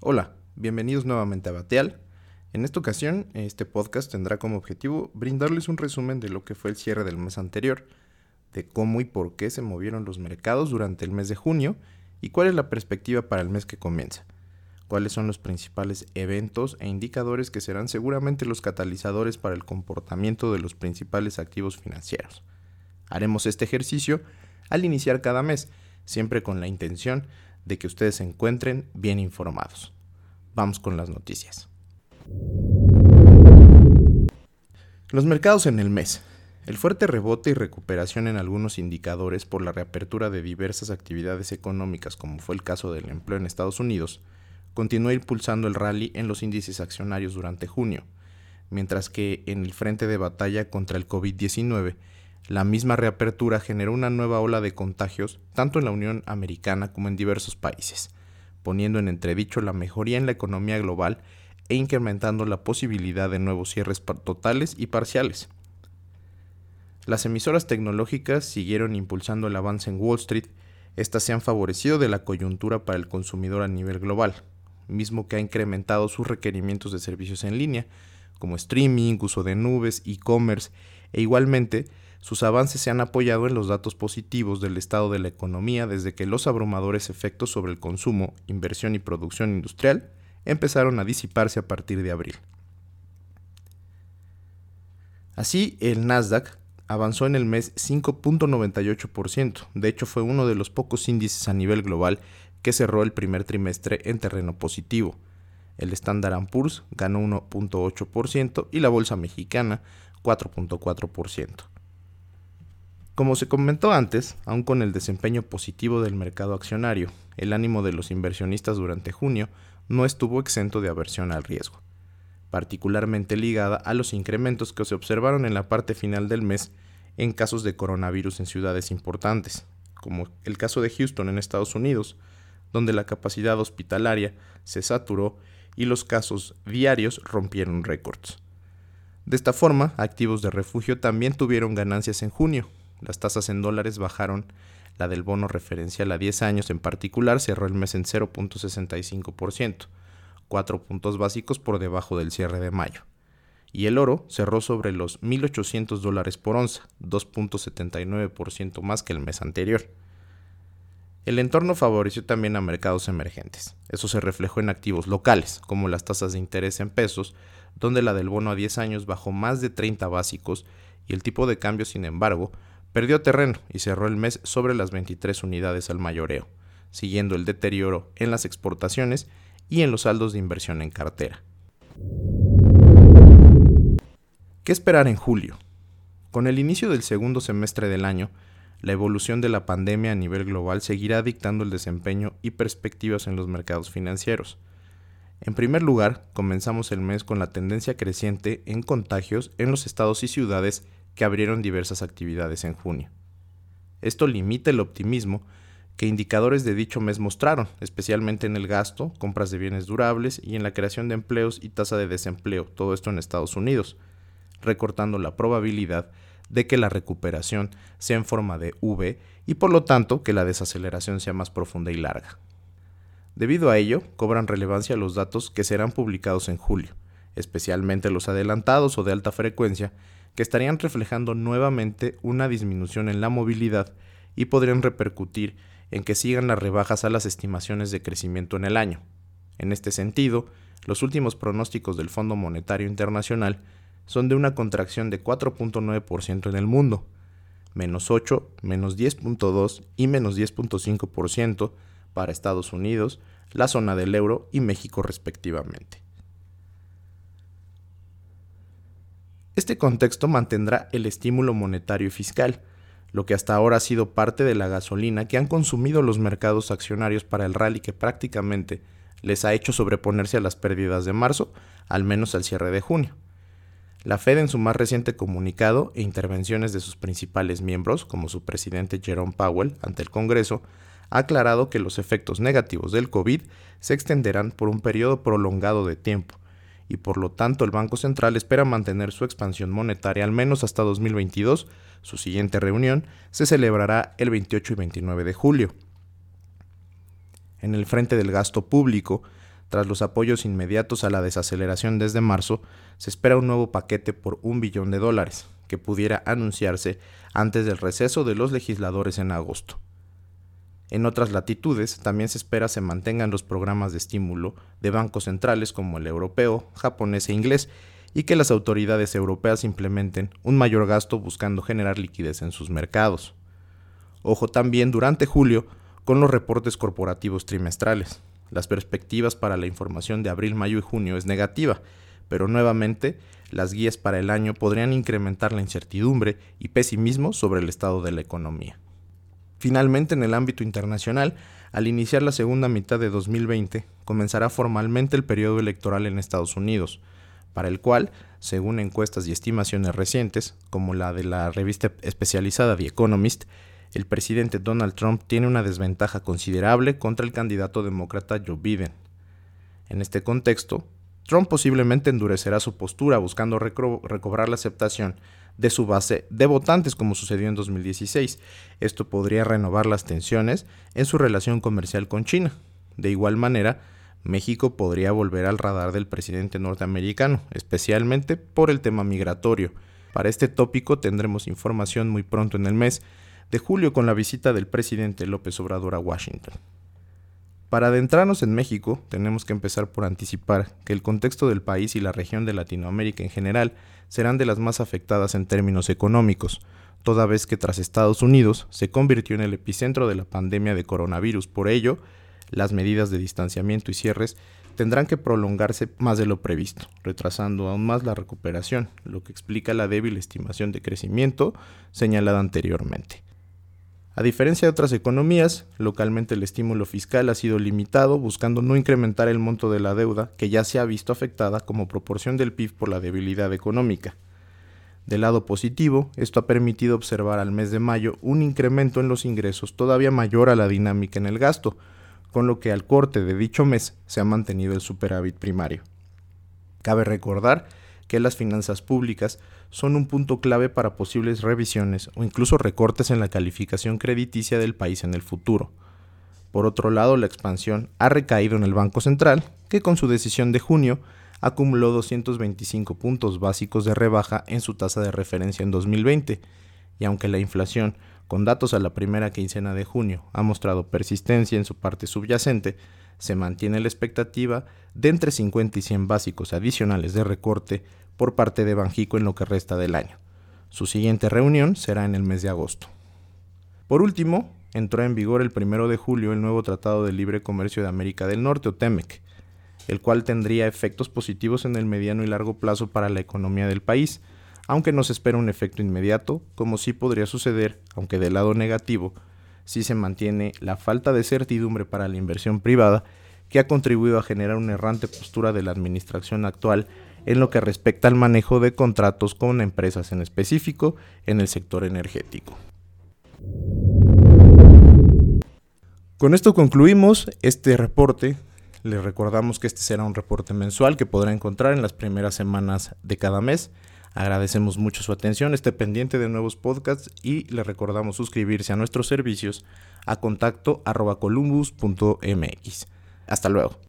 Hola, bienvenidos nuevamente a Bateal. En esta ocasión, este podcast tendrá como objetivo brindarles un resumen de lo que fue el cierre del mes anterior, de cómo y por qué se movieron los mercados durante el mes de junio y cuál es la perspectiva para el mes que comienza, cuáles son los principales eventos e indicadores que serán seguramente los catalizadores para el comportamiento de los principales activos financieros. Haremos este ejercicio al iniciar cada mes, siempre con la intención de que ustedes se encuentren bien informados. Vamos con las noticias. Los mercados en el mes. El fuerte rebote y recuperación en algunos indicadores por la reapertura de diversas actividades económicas, como fue el caso del empleo en Estados Unidos, continuó impulsando el rally en los índices accionarios durante junio, mientras que en el frente de batalla contra el COVID-19, la misma reapertura generó una nueva ola de contagios tanto en la Unión Americana como en diversos países, poniendo en entredicho la mejoría en la economía global e incrementando la posibilidad de nuevos cierres totales y parciales. Las emisoras tecnológicas siguieron impulsando el avance en Wall Street, estas se han favorecido de la coyuntura para el consumidor a nivel global, mismo que ha incrementado sus requerimientos de servicios en línea, como streaming, uso de nubes, e-commerce, e igualmente sus avances se han apoyado en los datos positivos del estado de la economía desde que los abrumadores efectos sobre el consumo, inversión y producción industrial empezaron a disiparse a partir de abril. Así, el Nasdaq avanzó en el mes 5.98%, de hecho fue uno de los pocos índices a nivel global que cerró el primer trimestre en terreno positivo. El Standard Poor's ganó 1.8% y la bolsa mexicana 4.4%. Como se comentó antes, aun con el desempeño positivo del mercado accionario, el ánimo de los inversionistas durante junio no estuvo exento de aversión al riesgo, particularmente ligada a los incrementos que se observaron en la parte final del mes en casos de coronavirus en ciudades importantes, como el caso de Houston en Estados Unidos, donde la capacidad hospitalaria se saturó y los casos diarios rompieron récords. De esta forma, activos de refugio también tuvieron ganancias en junio, las tasas en dólares bajaron, la del bono referencial a 10 años en particular cerró el mes en 0.65%, 4 puntos básicos por debajo del cierre de mayo. Y el oro cerró sobre los 1.800 dólares por onza, 2.79% más que el mes anterior. El entorno favoreció también a mercados emergentes. Eso se reflejó en activos locales, como las tasas de interés en pesos, donde la del bono a 10 años bajó más de 30 básicos y el tipo de cambio, sin embargo, Perdió terreno y cerró el mes sobre las 23 unidades al mayoreo, siguiendo el deterioro en las exportaciones y en los saldos de inversión en cartera. ¿Qué esperar en julio? Con el inicio del segundo semestre del año, la evolución de la pandemia a nivel global seguirá dictando el desempeño y perspectivas en los mercados financieros. En primer lugar, comenzamos el mes con la tendencia creciente en contagios en los estados y ciudades que abrieron diversas actividades en junio. Esto limita el optimismo que indicadores de dicho mes mostraron, especialmente en el gasto, compras de bienes durables y en la creación de empleos y tasa de desempleo, todo esto en Estados Unidos, recortando la probabilidad de que la recuperación sea en forma de V y por lo tanto que la desaceleración sea más profunda y larga. Debido a ello, cobran relevancia los datos que serán publicados en julio, especialmente los adelantados o de alta frecuencia, que estarían reflejando nuevamente una disminución en la movilidad y podrían repercutir en que sigan las rebajas a las estimaciones de crecimiento en el año. En este sentido, los últimos pronósticos del Fondo Monetario Internacional son de una contracción de 4.9% en el mundo, menos 8, menos 10.2 y menos 10.5% para Estados Unidos, la zona del euro y México respectivamente. Este contexto mantendrá el estímulo monetario y fiscal, lo que hasta ahora ha sido parte de la gasolina que han consumido los mercados accionarios para el rally que prácticamente les ha hecho sobreponerse a las pérdidas de marzo, al menos al cierre de junio. La Fed en su más reciente comunicado e intervenciones de sus principales miembros, como su presidente Jerome Powell ante el Congreso, ha aclarado que los efectos negativos del COVID se extenderán por un periodo prolongado de tiempo, y por lo tanto el Banco Central espera mantener su expansión monetaria al menos hasta 2022. Su siguiente reunión se celebrará el 28 y 29 de julio. En el frente del gasto público, Tras los apoyos inmediatos a la desaceleración desde marzo, se espera un nuevo paquete por un billón de dólares, que pudiera anunciarse antes del receso de los legisladores en agosto. En otras latitudes también se espera se mantengan los programas de estímulo de bancos centrales como el europeo, japonés e inglés y que las autoridades europeas implementen un mayor gasto buscando generar liquidez en sus mercados. Ojo también durante julio con los reportes corporativos trimestrales. Las perspectivas para la información de abril, mayo y junio es negativa, pero nuevamente las guías para el año podrían incrementar la incertidumbre y pesimismo sobre el estado de la economía. Finalmente, en el ámbito internacional, al iniciar la segunda mitad de 2020, comenzará formalmente el periodo electoral en Estados Unidos, para el cual, según encuestas y estimaciones recientes, como la de la revista especializada The Economist, el presidente Donald Trump tiene una desventaja considerable contra el candidato demócrata Joe Biden. En este contexto, Trump posiblemente endurecerá su postura buscando recobrar la aceptación de su base de votantes como sucedió en 2016. Esto podría renovar las tensiones en su relación comercial con China. De igual manera, México podría volver al radar del presidente norteamericano, especialmente por el tema migratorio. Para este tópico tendremos información muy pronto en el mes de julio con la visita del presidente López Obrador a Washington. Para adentrarnos en México, tenemos que empezar por anticipar que el contexto del país y la región de Latinoamérica en general serán de las más afectadas en términos económicos, toda vez que tras Estados Unidos se convirtió en el epicentro de la pandemia de coronavirus. Por ello, las medidas de distanciamiento y cierres tendrán que prolongarse más de lo previsto, retrasando aún más la recuperación, lo que explica la débil estimación de crecimiento señalada anteriormente. A diferencia de otras economías, localmente el estímulo fiscal ha sido limitado buscando no incrementar el monto de la deuda que ya se ha visto afectada como proporción del PIB por la debilidad económica. Del lado positivo, esto ha permitido observar al mes de mayo un incremento en los ingresos todavía mayor a la dinámica en el gasto, con lo que al corte de dicho mes se ha mantenido el superávit primario. Cabe recordar que las finanzas públicas son un punto clave para posibles revisiones o incluso recortes en la calificación crediticia del país en el futuro. Por otro lado, la expansión ha recaído en el Banco Central, que con su decisión de junio acumuló 225 puntos básicos de rebaja en su tasa de referencia en 2020, y aunque la inflación, con datos a la primera quincena de junio, ha mostrado persistencia en su parte subyacente, se mantiene la expectativa de entre 50 y 100 básicos adicionales de recorte por parte de Banjico en lo que resta del año. Su siguiente reunión será en el mes de agosto. Por último, entró en vigor el 1 de julio el nuevo Tratado de Libre Comercio de América del Norte, o TEMEC, el cual tendría efectos positivos en el mediano y largo plazo para la economía del país, aunque no se espera un efecto inmediato, como sí podría suceder, aunque del lado negativo, si se mantiene la falta de certidumbre para la inversión privada que ha contribuido a generar una errante postura de la administración actual en lo que respecta al manejo de contratos con empresas en específico en el sector energético. Con esto concluimos este reporte. Les recordamos que este será un reporte mensual que podrá encontrar en las primeras semanas de cada mes. Agradecemos mucho su atención, esté pendiente de nuevos podcasts y le recordamos suscribirse a nuestros servicios a contacto columbus.mx. Hasta luego.